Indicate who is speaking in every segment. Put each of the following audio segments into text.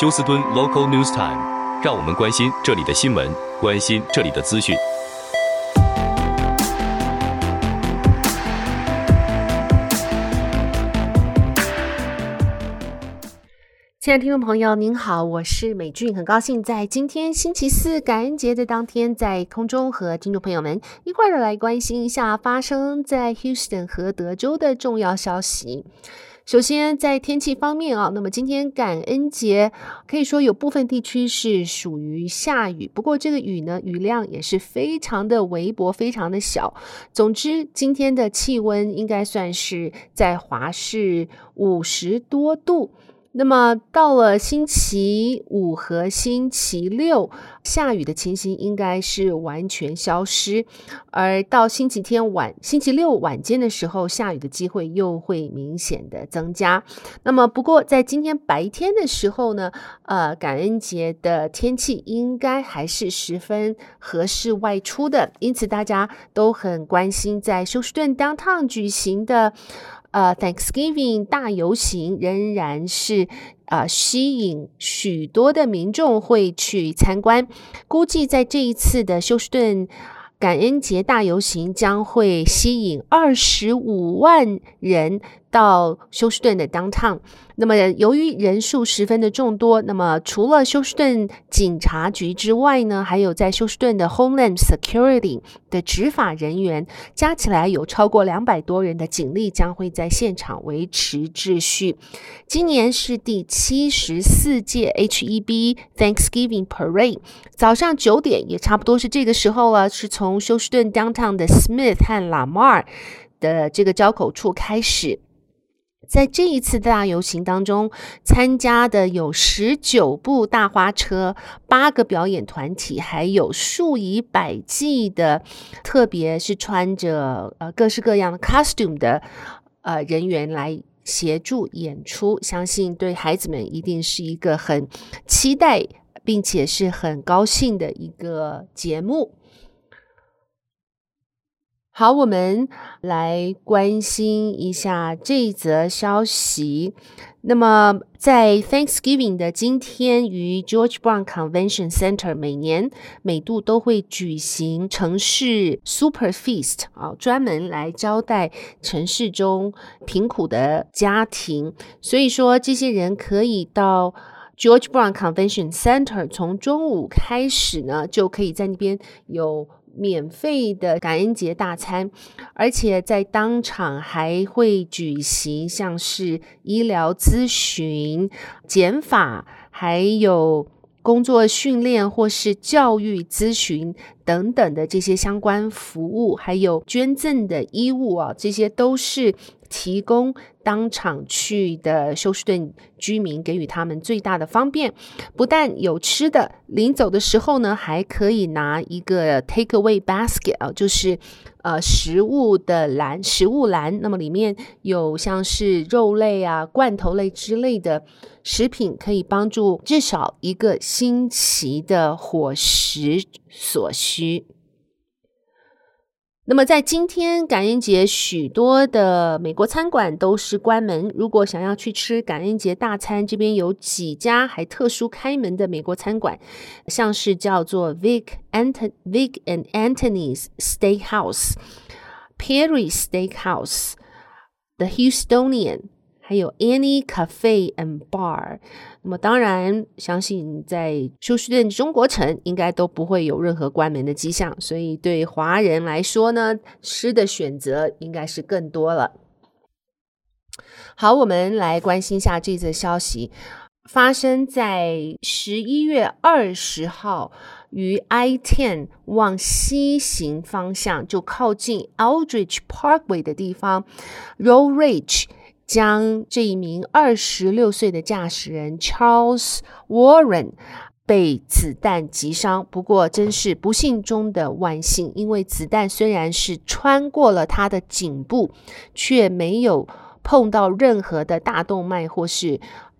Speaker 1: 休斯敦 Local News Time，让我们关心这里的新闻，关心这里的资讯。
Speaker 2: 亲爱的听众朋友，您好，我是美俊，很高兴在今天星期四感恩节的当天，在空中和听众朋友们一块儿来关心一下发生在 Houston 和德州的重要消息。首先，在天气方面啊，那么今天感恩节可以说有部分地区是属于下雨，不过这个雨呢，雨量也是非常的微薄，非常的小。总之，今天的气温应该算是在华氏五十多度。那么到了星期五和星期六，下雨的情形应该是完全消失，而到星期天晚、星期六晚间的时候，下雨的机会又会明显的增加。那么不过在今天白天的时候呢，呃，感恩节的天气应该还是十分合适外出的，因此大家都很关心在休斯顿 Downtown 举行的。呃，Thanksgiving 大游行仍然是呃吸引许多的民众会去参观，估计在这一次的休斯顿感恩节大游行将会吸引二十五万人。到休斯顿的 Downtown，那么由于人数十分的众多，那么除了休斯顿警察局之外呢，还有在休斯顿的 Homeland Security 的执法人员，加起来有超过两百多人的警力将会在现场维持秩序。今年是第七十四届 HEB Thanksgiving Parade，早上九点也差不多是这个时候了，是从休斯顿 Downtown 的 Smith 和 Lamar 的这个交口处开始。在这一次大游行当中，参加的有十九部大花车、八个表演团体，还有数以百计的，特别是穿着呃各式各样的 costume 的呃人员来协助演出。相信对孩子们一定是一个很期待，并且是很高兴的一个节目。好，我们来关心一下这一则消息。那么，在 Thanksgiving 的今天，于 George Brown Convention Center 每年每度都会举行城市 Super Feast 啊，专门来招待城市中贫苦的家庭。所以说，这些人可以到 George Brown Convention Center，从中午开始呢，就可以在那边有。免费的感恩节大餐，而且在当场还会举行像是医疗咨询、减法，还有工作训练或是教育咨询等等的这些相关服务，还有捐赠的衣物啊，这些都是。提供当场去的休斯顿居民给予他们最大的方便，不但有吃的，临走的时候呢，还可以拿一个 take away basket 啊，就是呃食物的篮，食物篮。那么里面有像是肉类啊、罐头类之类的食品，可以帮助至少一个星期的伙食所需。那么在今天感恩节，许多的美国餐馆都是关门。如果想要去吃感恩节大餐，这边有几家还特殊开门的美国餐馆，像是叫做 Vic Ant Vic and Anthony's Steakhouse、Perry Steakhouse、The Houstonian，还有 Any Cafe and Bar。那么当然，相信在休斯顿中国城应该都不会有任何关门的迹象，所以对华人来说呢，吃的选择应该是更多了。好，我们来关心一下这则消息，发生在十一月二十号，于 I Ten 往西行方向，就靠近 Aldridge Parkway 的地方，Road Rage。将这一名二十六岁的驾驶人 Charles Warren 被子弹击伤，不过真是不幸中的万幸，因为子弹虽然是穿过了他的颈部，却没有碰到任何的大动脉或是。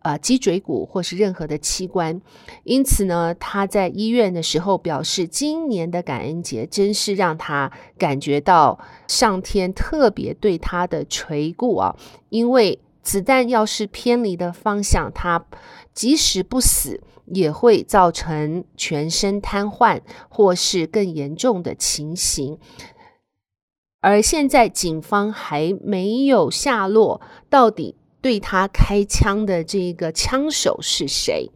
Speaker 2: 呃，脊椎骨或是任何的器官，因此呢，他在医院的时候表示，今年的感恩节真是让他感觉到上天特别对他的垂顾啊，因为子弹要是偏离的方向，它即使不死，也会造成全身瘫痪或是更严重的情形。而现在警方还没有下落，到底对他开枪的这个枪手是谁？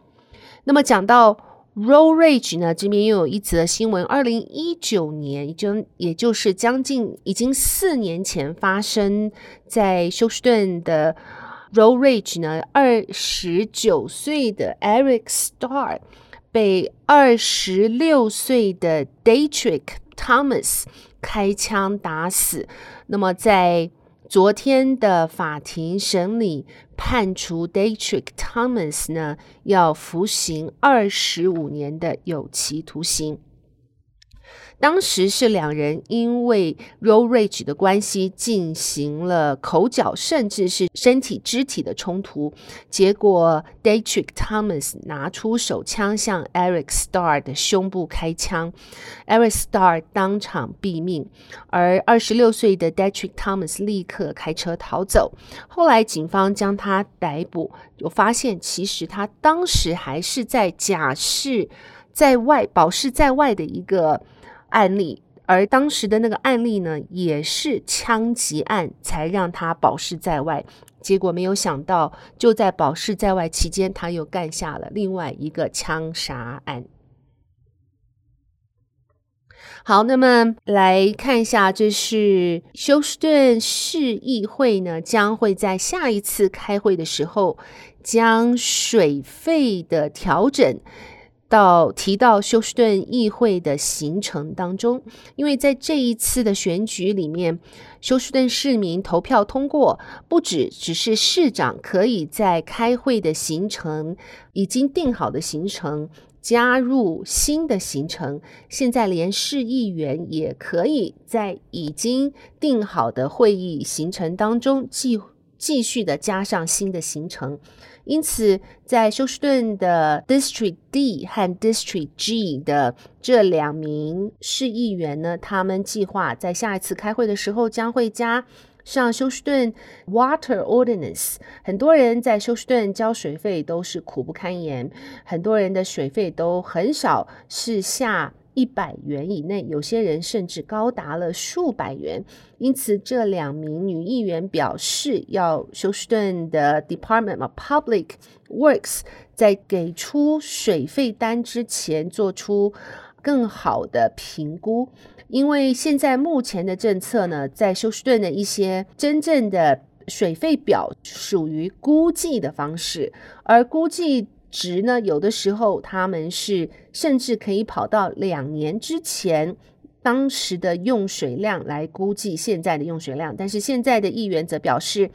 Speaker 2: 那么讲到 Road Rage 呢，这边又有一则新闻：二零一九年，也就也就是将近已经四年前发生在休斯顿的 Road Rage 呢，二十九岁的 Eric Starr 被二十六岁的 Datrick Thomas 开枪打死。那么，在昨天的法庭审理，判处 Datrick Thomas 呢要服刑二十五年的有期徒刑。当时是两人因为 road rage 的关系进行了口角，甚至是身体肢体的冲突。结果 Datrick Thomas 拿出手枪向 Eric Star 的胸部开枪，Eric Star 当场毙命，而二十六岁的 Datrick Thomas 立刻开车逃走。后来警方将他逮捕，就发现其实他当时还是在假释在外、保释在外的一个。案例，而当时的那个案例呢，也是枪击案，才让他保释在外。结果没有想到，就在保释在外期间，他又干下了另外一个枪杀案。好，那么来看一下，这是休斯顿市议会呢，将会在下一次开会的时候，将水费的调整。到提到休斯顿议会的行程当中，因为在这一次的选举里面，休斯顿市民投票通过，不只只是市长可以在开会的行程已经定好的行程加入新的行程，现在连市议员也可以在已经定好的会议行程当中计继续的加上新的行程。因此，在休斯顿的 District D 和 District G 的这两名市议员呢，他们计划在下一次开会的时候将会加上休斯顿 Water Ordinance。很多人在休斯顿交水费都是苦不堪言，很多人的水费都很少是下。一百元以内，有些人甚至高达了数百元。因此，这两名女议员表示，要休斯顿的 Department of Public Works 在给出水费单之前做出更好的评估，因为现在目前的政策呢，在休斯顿的一些真正的水费表属于估计的方式，而估计。值呢，有的时候他们是甚至可以跑到两年之前当时的用水量来估计现在的用水量，但是现在的议员则表示，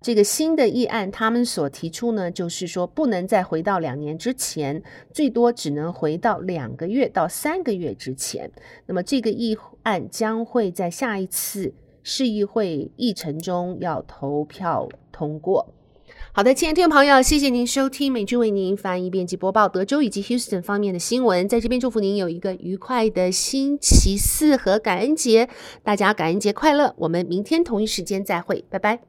Speaker 2: 这个新的议案他们所提出呢，就是说不能再回到两年之前，最多只能回到两个月到三个月之前。那么这个议案将会在下一次市议会议程中要投票通过。好的，亲爱的听众朋友，谢谢您收听美君为您翻译、编辑、播报德州以及 Houston 方面的新闻。在这边祝福您有一个愉快的星期四和感恩节，大家感恩节快乐！我们明天同一时间再会，拜拜。